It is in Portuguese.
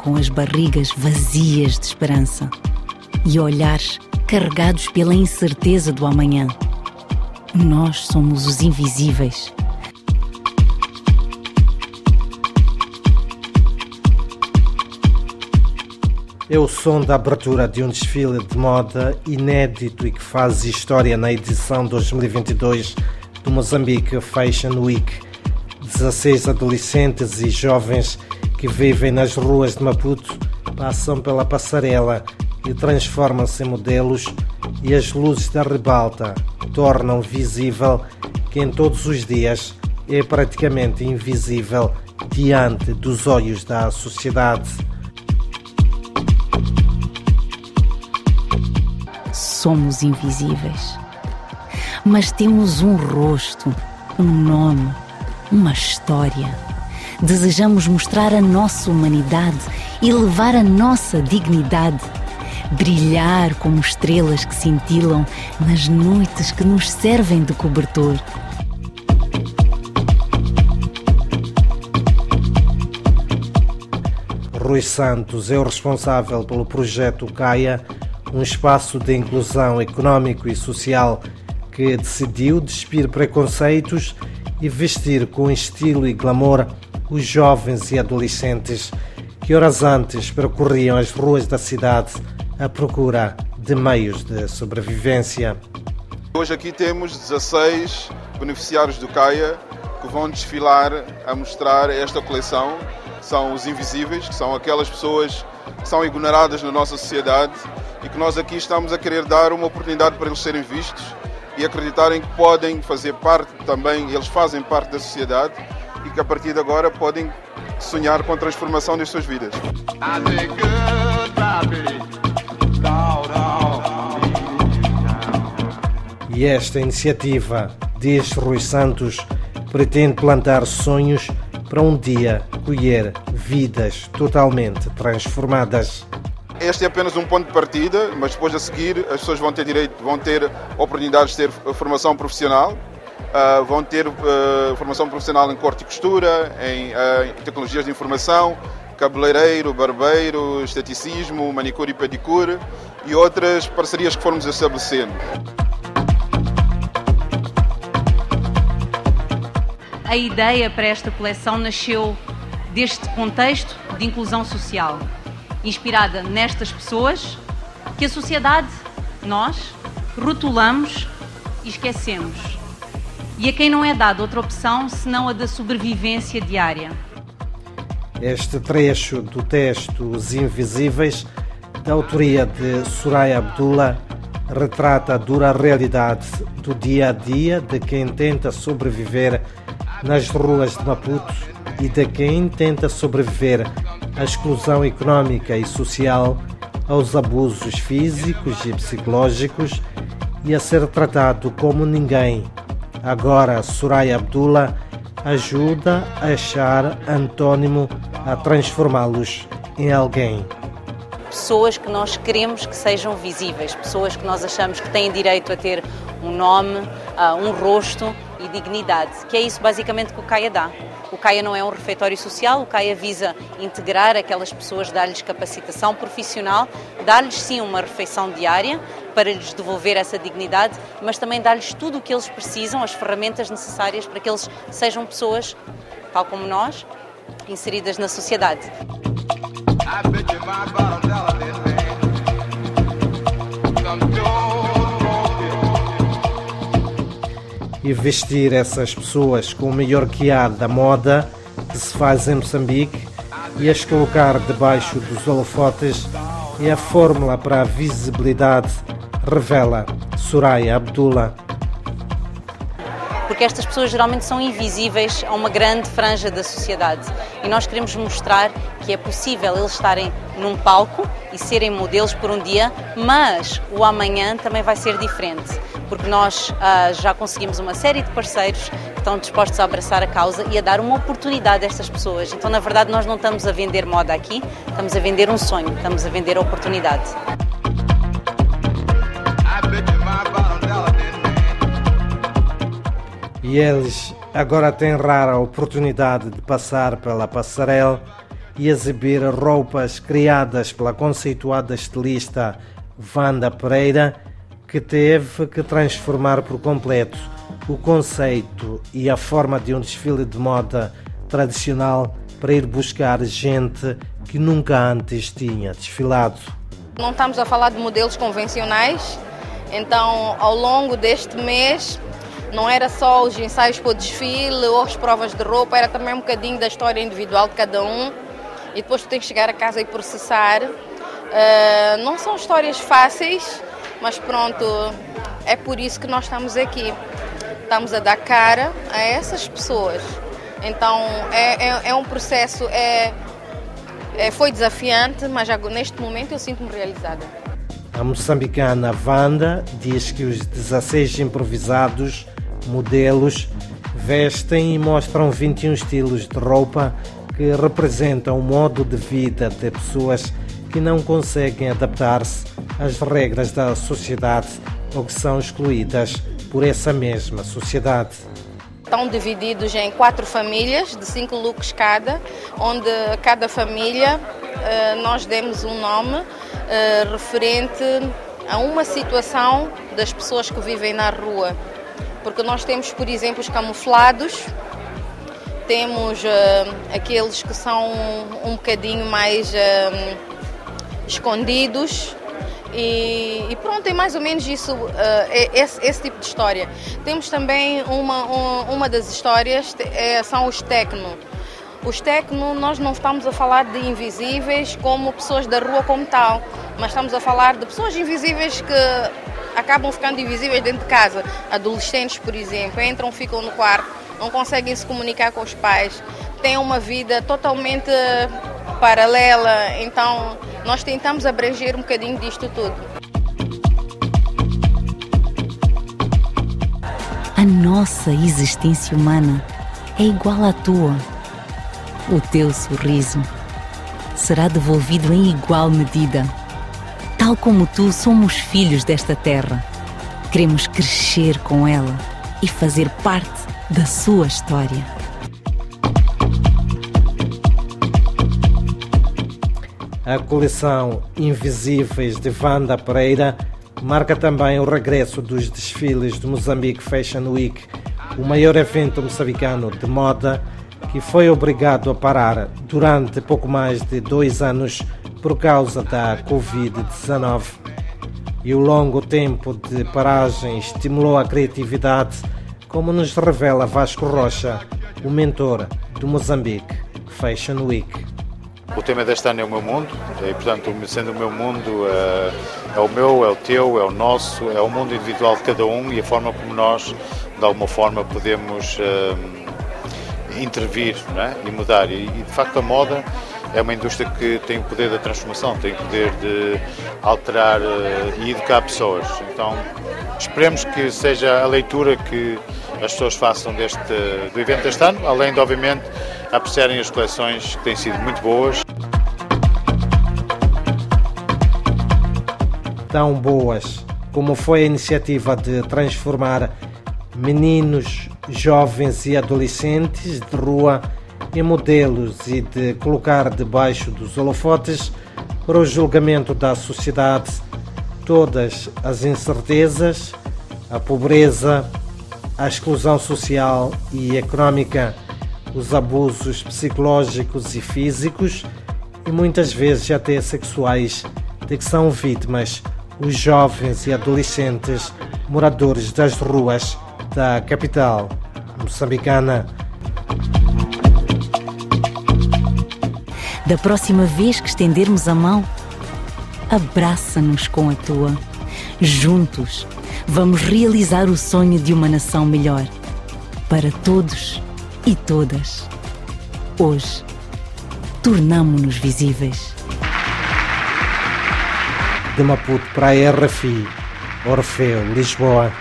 com as barrigas vazias de esperança e olhares carregados pela incerteza do amanhã. Nós somos os invisíveis. É o som da abertura de um desfile de moda inédito e que faz história na edição 2022 do Mozambique Fashion Week. 16 adolescentes e jovens que vivem nas ruas de Maputo passam pela passarela e transformam-se em modelos e as luzes da ribalta tornam visível que em todos os dias é praticamente invisível diante dos olhos da sociedade. Somos invisíveis, mas temos um rosto, um nome, uma história. Desejamos mostrar a nossa humanidade e levar a nossa dignidade brilhar como estrelas que cintilam nas noites que nos servem de cobertor. Rui Santos é o responsável pelo projeto CAIA, um espaço de inclusão económico e social que decidiu despir preconceitos e vestir com estilo e glamour os jovens e adolescentes que horas antes percorriam as ruas da cidade à procura de meios de sobrevivência. Hoje aqui temos 16 beneficiários do CAIA que vão desfilar a mostrar esta coleção. São os invisíveis, que são aquelas pessoas que são ignoradas na nossa sociedade e que nós aqui estamos a querer dar uma oportunidade para eles serem vistos e acreditarem que podem fazer parte também, eles fazem parte da sociedade e que a partir de agora podem sonhar com a transformação das suas vidas. E esta iniciativa, diz Rui Santos, pretende plantar sonhos para um dia colher vidas totalmente transformadas. Este é apenas um ponto de partida, mas depois a seguir as pessoas vão ter direito, vão ter oportunidades de ter formação profissional, uh, vão ter uh, formação profissional em corte e costura, em, uh, em tecnologias de informação, cabeleireiro, barbeiro, esteticismo, manicure e pedicure e outras parcerias que formos estabelecendo. A ideia para esta coleção nasceu deste contexto de inclusão social, inspirada nestas pessoas que a sociedade, nós, rotulamos e esquecemos. E a quem não é dada outra opção senão a da sobrevivência diária. Este trecho do texto Os Invisíveis, da autoria de Soraya Abdullah, retrata a dura realidade do dia a dia de quem tenta sobreviver nas ruas de Maputo e de quem tenta sobreviver à exclusão econômica e social, aos abusos físicos e psicológicos e a ser tratado como ninguém. Agora, Soraya Abdullah ajuda a achar antônimo a transformá-los em alguém. Pessoas que nós queremos que sejam visíveis, pessoas que nós achamos que têm direito a ter um nome, um rosto e dignidade, que é isso basicamente que o CAIA dá. O CAIA não é um refeitório social, o CAIA visa integrar aquelas pessoas, dar-lhes capacitação profissional, dar-lhes sim uma refeição diária para lhes devolver essa dignidade, mas também dar-lhes tudo o que eles precisam, as ferramentas necessárias para que eles sejam pessoas, tal como nós, inseridas na sociedade. E vestir essas pessoas com o melhor que há da moda que se faz em Moçambique e as colocar debaixo dos holofotes é a fórmula para a visibilidade, revela Soraya Abdullah porque estas pessoas geralmente são invisíveis a uma grande franja da sociedade. E nós queremos mostrar que é possível eles estarem num palco e serem modelos por um dia, mas o amanhã também vai ser diferente, porque nós ah, já conseguimos uma série de parceiros que estão dispostos a abraçar a causa e a dar uma oportunidade a estas pessoas. Então, na verdade, nós não estamos a vender moda aqui, estamos a vender um sonho, estamos a vender a oportunidade. e eles agora têm rara oportunidade de passar pela passarela e exibir roupas criadas pela conceituada estilista Wanda Pereira, que teve que transformar por completo o conceito e a forma de um desfile de moda tradicional para ir buscar gente que nunca antes tinha desfilado. Não estamos a falar de modelos convencionais, então ao longo deste mês não era só os ensaios para o desfile ou as provas de roupa, era também um bocadinho da história individual de cada um e depois tu tens que chegar a casa e processar. Uh, não são histórias fáceis, mas pronto, é por isso que nós estamos aqui. Estamos a dar cara a essas pessoas. Então é, é, é um processo, é, é, foi desafiante, mas já, neste momento eu sinto-me realizada. A moçambicana Wanda diz que os 16 improvisados modelos vestem e mostram 21 estilos de roupa que representam o modo de vida de pessoas que não conseguem adaptar-se às regras da sociedade ou que são excluídas por essa mesma sociedade. Estão divididos em quatro famílias, de cinco looks cada, onde cada família eh, nós demos um nome eh, referente a uma situação das pessoas que vivem na rua. Porque nós temos, por exemplo, os camuflados, temos uh, aqueles que são um bocadinho mais uh, escondidos. E, e, pronto, é mais ou menos isso, uh, esse, esse, tipo de história. Temos também uma, um, uma das histórias, é, são os tecno. Os tecno, nós não estamos a falar de invisíveis como pessoas da rua como tal, mas estamos a falar de pessoas invisíveis que acabam ficando invisíveis dentro de casa. Adolescentes, por exemplo, entram, ficam no quarto não conseguem se comunicar com os pais, têm uma vida totalmente paralela. Então, nós tentamos abranger um bocadinho disto tudo. A nossa existência humana é igual à tua. O teu sorriso será devolvido em igual medida. Tal como tu, somos filhos desta terra. Queremos crescer com ela e fazer parte da sua história. A coleção Invisíveis de Vanda Pereira marca também o regresso dos desfiles do Moçambique Fashion Week, o maior evento moçambicano de moda que foi obrigado a parar durante pouco mais de dois anos por causa da Covid-19. E o longo tempo de paragem estimulou a criatividade como nos revela Vasco Rocha, o mentor do Moçambique Fashion Week. O tema deste ano é o meu mundo, e portanto, sendo o meu mundo, é, é o meu, é o teu, é o nosso, é o mundo individual de cada um e a forma como nós, de alguma forma, podemos é, intervir é? e mudar. E, de facto, a moda é uma indústria que tem o poder da transformação, tem o poder de alterar é, e educar pessoas. Então, esperemos que seja a leitura que as pessoas façam deste, do evento deste ano, além de, obviamente, apreciarem as coleções que têm sido muito boas. Tão boas como foi a iniciativa de transformar meninos, jovens e adolescentes de rua em modelos e de colocar debaixo dos holofotes para o julgamento da sociedade todas as incertezas, a pobreza, a exclusão social e económica, os abusos psicológicos e físicos e muitas vezes até sexuais de que são vítimas os jovens e adolescentes moradores das ruas da capital moçambicana. Da próxima vez que estendermos a mão, abraça-nos com a tua. Juntos vamos realizar o sonho de uma nação melhor para todos e todas. Hoje, tornamo-nos visíveis. De Maputo para a RFI, Orfeu, Lisboa.